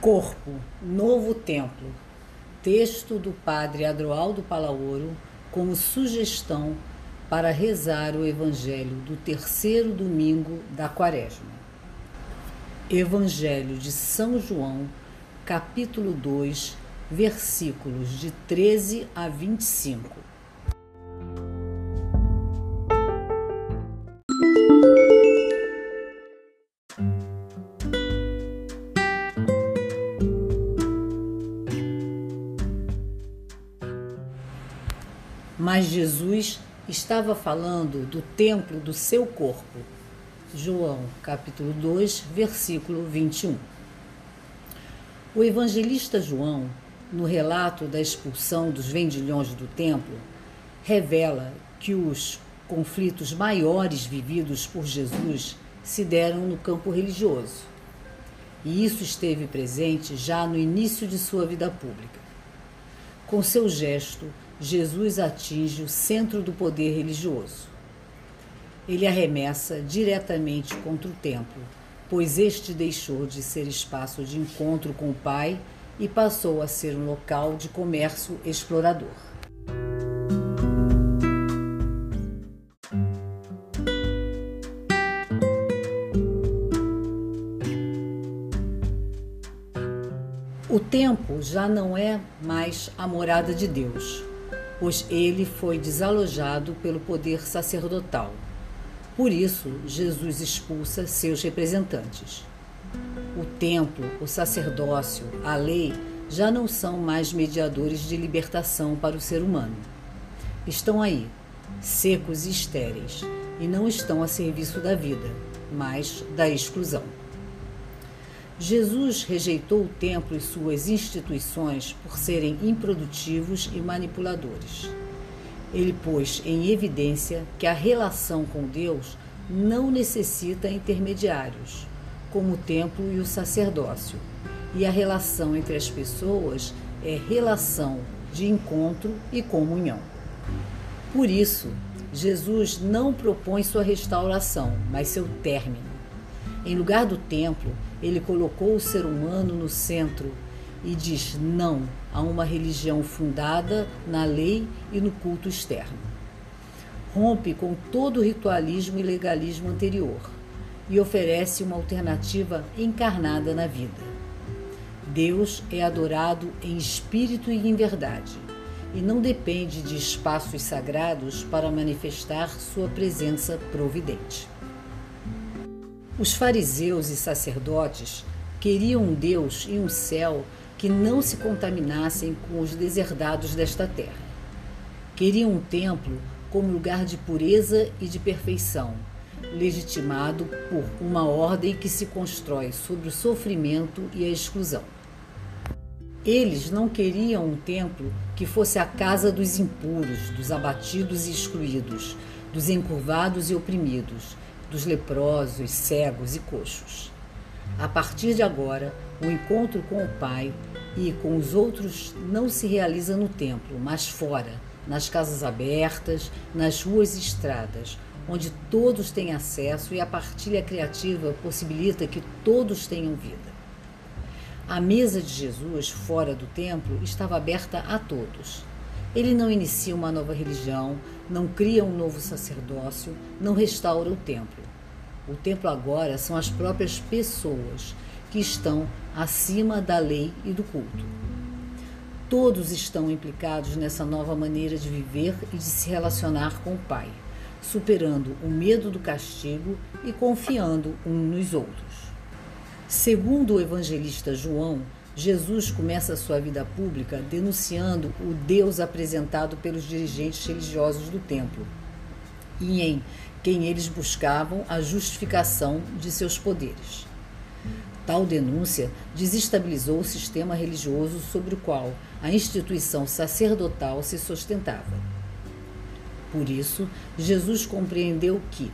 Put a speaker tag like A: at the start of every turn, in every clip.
A: Corpo, Novo Templo. Texto do Padre Adroaldo Palaoro como sugestão para rezar o Evangelho do terceiro domingo da Quaresma. Evangelho de São João, capítulo 2, versículos de 13 a 25. Mas Jesus estava falando do templo do seu corpo. João, capítulo 2, versículo 21. O evangelista João, no relato da expulsão dos vendilhões do templo, revela que os conflitos maiores vividos por Jesus se deram no campo religioso. E isso esteve presente já no início de sua vida pública. Com seu gesto, Jesus atinge o centro do poder religioso. Ele arremessa diretamente contra o templo, pois este deixou de ser espaço de encontro com o Pai e passou a ser um local de comércio explorador. O templo já não é mais a morada de Deus, pois ele foi desalojado pelo poder sacerdotal. Por isso, Jesus expulsa seus representantes. O templo, o sacerdócio, a lei já não são mais mediadores de libertação para o ser humano. Estão aí, secos e estéreis, e não estão a serviço da vida, mas da exclusão. Jesus rejeitou o templo e suas instituições por serem improdutivos e manipuladores. Ele pôs em evidência que a relação com Deus não necessita intermediários, como o templo e o sacerdócio, e a relação entre as pessoas é relação de encontro e comunhão. Por isso, Jesus não propõe sua restauração, mas seu término. Em lugar do templo, ele colocou o ser humano no centro e diz não a uma religião fundada na lei e no culto externo. Rompe com todo o ritualismo e legalismo anterior e oferece uma alternativa encarnada na vida. Deus é adorado em espírito e em verdade, e não depende de espaços sagrados para manifestar sua presença providente. Os fariseus e sacerdotes queriam um Deus e um céu que não se contaminassem com os deserdados desta terra. Queriam um templo como lugar de pureza e de perfeição, legitimado por uma ordem que se constrói sobre o sofrimento e a exclusão. Eles não queriam um templo que fosse a casa dos impuros, dos abatidos e excluídos, dos encurvados e oprimidos, dos leprosos, cegos e coxos. A partir de agora, o encontro com o Pai e com os outros não se realiza no templo, mas fora, nas casas abertas, nas ruas e estradas, onde todos têm acesso e a partilha criativa possibilita que todos tenham vida. A mesa de Jesus, fora do templo, estava aberta a todos. Ele não inicia uma nova religião, não cria um novo sacerdócio, não restaura o templo. O templo agora são as próprias pessoas que estão acima da lei e do culto. Todos estão implicados nessa nova maneira de viver e de se relacionar com o Pai, superando o medo do castigo e confiando uns nos outros. Segundo o evangelista João, Jesus começa sua vida pública denunciando o Deus apresentado pelos dirigentes religiosos do templo e em quem eles buscavam a justificação de seus poderes. Tal denúncia desestabilizou o sistema religioso sobre o qual a instituição sacerdotal se sustentava. Por isso, Jesus compreendeu que,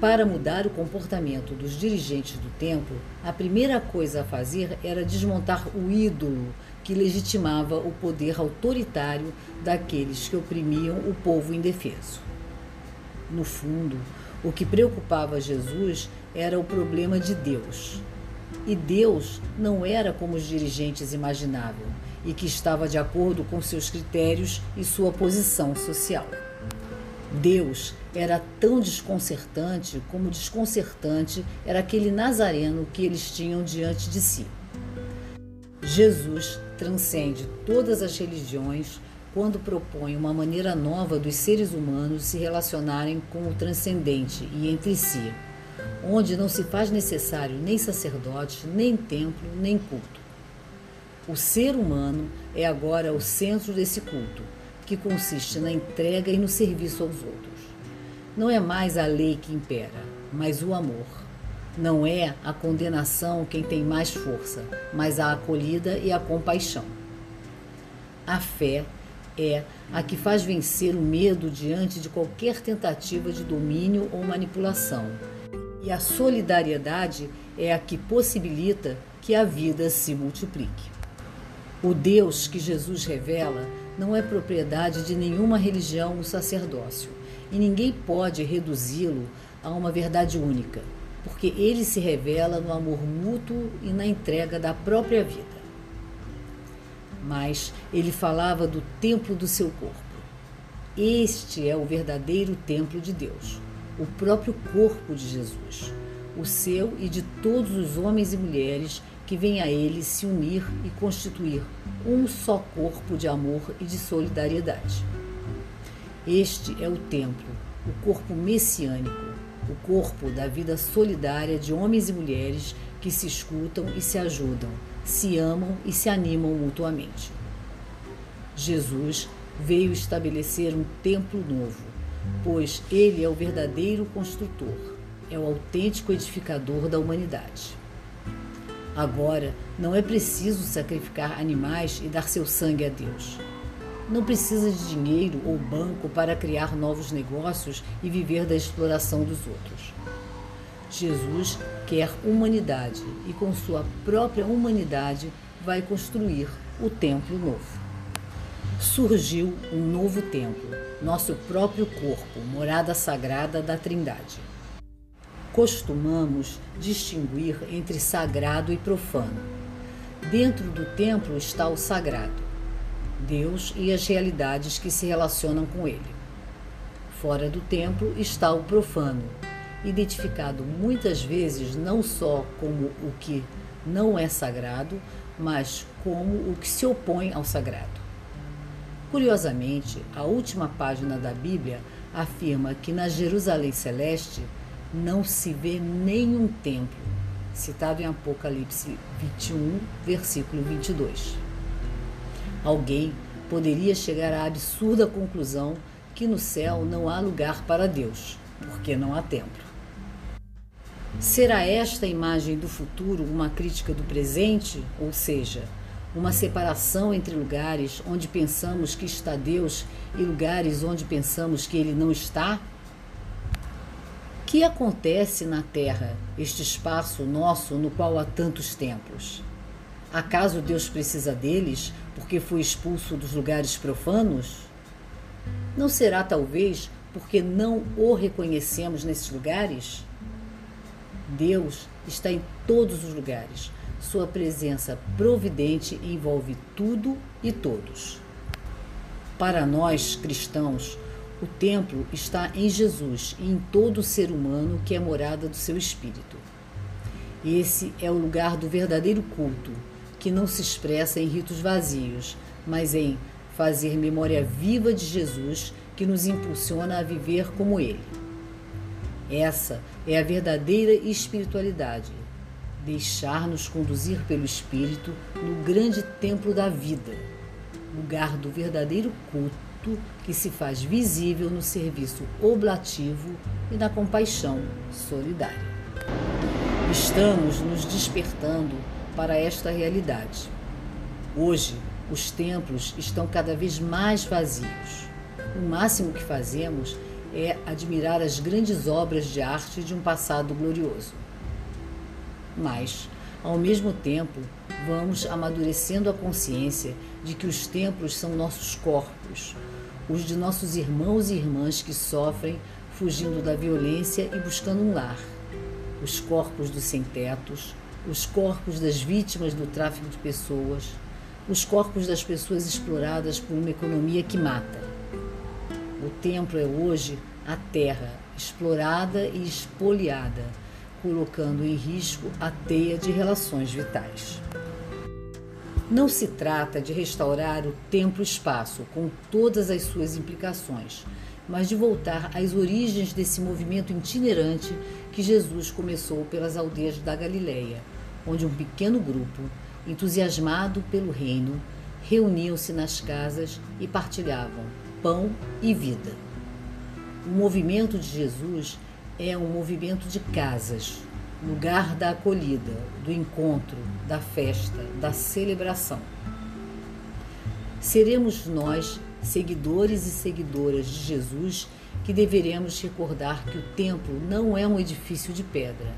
A: para mudar o comportamento dos dirigentes do templo, a primeira coisa a fazer era desmontar o ídolo que legitimava o poder autoritário daqueles que oprimiam o povo indefeso. No fundo, o que preocupava Jesus era o problema de Deus. E Deus não era como os dirigentes imaginavam e que estava de acordo com seus critérios e sua posição social. Deus era tão desconcertante como desconcertante era aquele nazareno que eles tinham diante de si. Jesus transcende todas as religiões quando propõe uma maneira nova dos seres humanos se relacionarem com o transcendente e entre si, onde não se faz necessário nem sacerdote, nem templo, nem culto. O ser humano é agora o centro desse culto, que consiste na entrega e no serviço aos outros. Não é mais a lei que impera, mas o amor. Não é a condenação quem tem mais força, mas a acolhida e a compaixão. A fé é a que faz vencer o medo diante de qualquer tentativa de domínio ou manipulação. E a solidariedade é a que possibilita que a vida se multiplique. O Deus que Jesus revela não é propriedade de nenhuma religião ou sacerdócio, e ninguém pode reduzi-lo a uma verdade única, porque ele se revela no amor mútuo e na entrega da própria vida mas ele falava do templo do seu corpo. Este é o verdadeiro templo de Deus, o próprio corpo de Jesus, o seu e de todos os homens e mulheres que vêm a ele se unir e constituir um só corpo de amor e de solidariedade. Este é o templo, o corpo messiânico, o corpo da vida solidária de homens e mulheres que se escutam e se ajudam se amam e se animam mutuamente. Jesus veio estabelecer um templo novo, pois ele é o verdadeiro construtor, é o autêntico edificador da humanidade. Agora, não é preciso sacrificar animais e dar seu sangue a Deus. Não precisa de dinheiro ou banco para criar novos negócios e viver da exploração dos outros. Jesus quer humanidade e, com sua própria humanidade, vai construir o templo novo. Surgiu um novo templo, nosso próprio corpo, morada sagrada da Trindade. Costumamos distinguir entre sagrado e profano. Dentro do templo está o sagrado, Deus e as realidades que se relacionam com ele. Fora do templo está o profano, identificado muitas vezes não só como o que não é sagrado, mas como o que se opõe ao sagrado. Curiosamente, a última página da Bíblia afirma que na Jerusalém Celeste não se vê nenhum templo, citado em Apocalipse 21, versículo 22. Alguém poderia chegar à absurda conclusão que no céu não há lugar para Deus, porque não há templo. Será esta imagem do futuro uma crítica do presente, ou seja, uma separação entre lugares onde pensamos que está Deus e lugares onde pensamos que ele não está? O que acontece na Terra, este espaço nosso no qual há tantos templos? Acaso Deus precisa deles porque foi expulso dos lugares profanos? Não será talvez porque não o reconhecemos nesses lugares? Deus está em todos os lugares. Sua presença providente envolve tudo e todos. Para nós cristãos, o templo está em Jesus e em todo ser humano que é morada do seu espírito. Esse é o lugar do verdadeiro culto, que não se expressa em ritos vazios, mas em fazer memória viva de Jesus que nos impulsiona a viver como ele. Essa é a verdadeira espiritualidade. Deixar-nos conduzir pelo Espírito no grande templo da vida, lugar do verdadeiro culto que se faz visível no serviço oblativo e na compaixão solidária. Estamos nos despertando para esta realidade. Hoje, os templos estão cada vez mais vazios. O máximo que fazemos é admirar as grandes obras de arte de um passado glorioso. Mas, ao mesmo tempo, vamos amadurecendo a consciência de que os templos são nossos corpos, os de nossos irmãos e irmãs que sofrem fugindo da violência e buscando um lar, os corpos dos sem-tetos, os corpos das vítimas do tráfico de pessoas, os corpos das pessoas exploradas por uma economia que mata. O templo é hoje a terra explorada e espoliada, colocando em risco a teia de relações vitais. Não se trata de restaurar o templo-espaço com todas as suas implicações, mas de voltar às origens desse movimento itinerante que Jesus começou pelas aldeias da Galileia, onde um pequeno grupo, entusiasmado pelo reino, reuniam-se nas casas e partilhavam pão e vida. O movimento de Jesus é um movimento de casas, lugar da acolhida, do encontro, da festa, da celebração. Seremos nós, seguidores e seguidoras de Jesus, que deveremos recordar que o templo não é um edifício de pedra,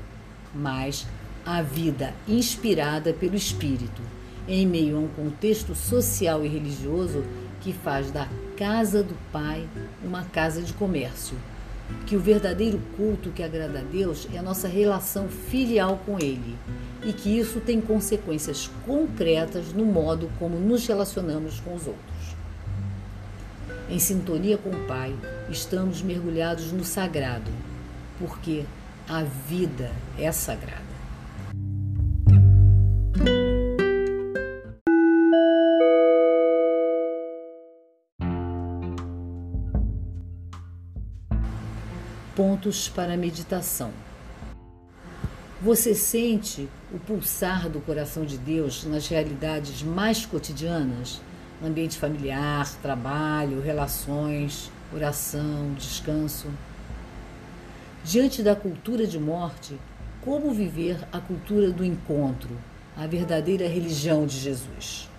A: mas a vida inspirada pelo Espírito, em meio a um contexto social e religioso que faz da casa do Pai uma casa de comércio. Que o verdadeiro culto que agrada a Deus é a nossa relação filial com Ele e que isso tem consequências concretas no modo como nos relacionamos com os outros. Em sintonia com o Pai, estamos mergulhados no sagrado, porque a vida é sagrada. Pontos para meditação. Você sente o pulsar do coração de Deus nas realidades mais cotidianas? Ambiente familiar, trabalho, relações, oração, descanso. Diante da cultura de morte, como viver a cultura do encontro, a verdadeira religião de Jesus?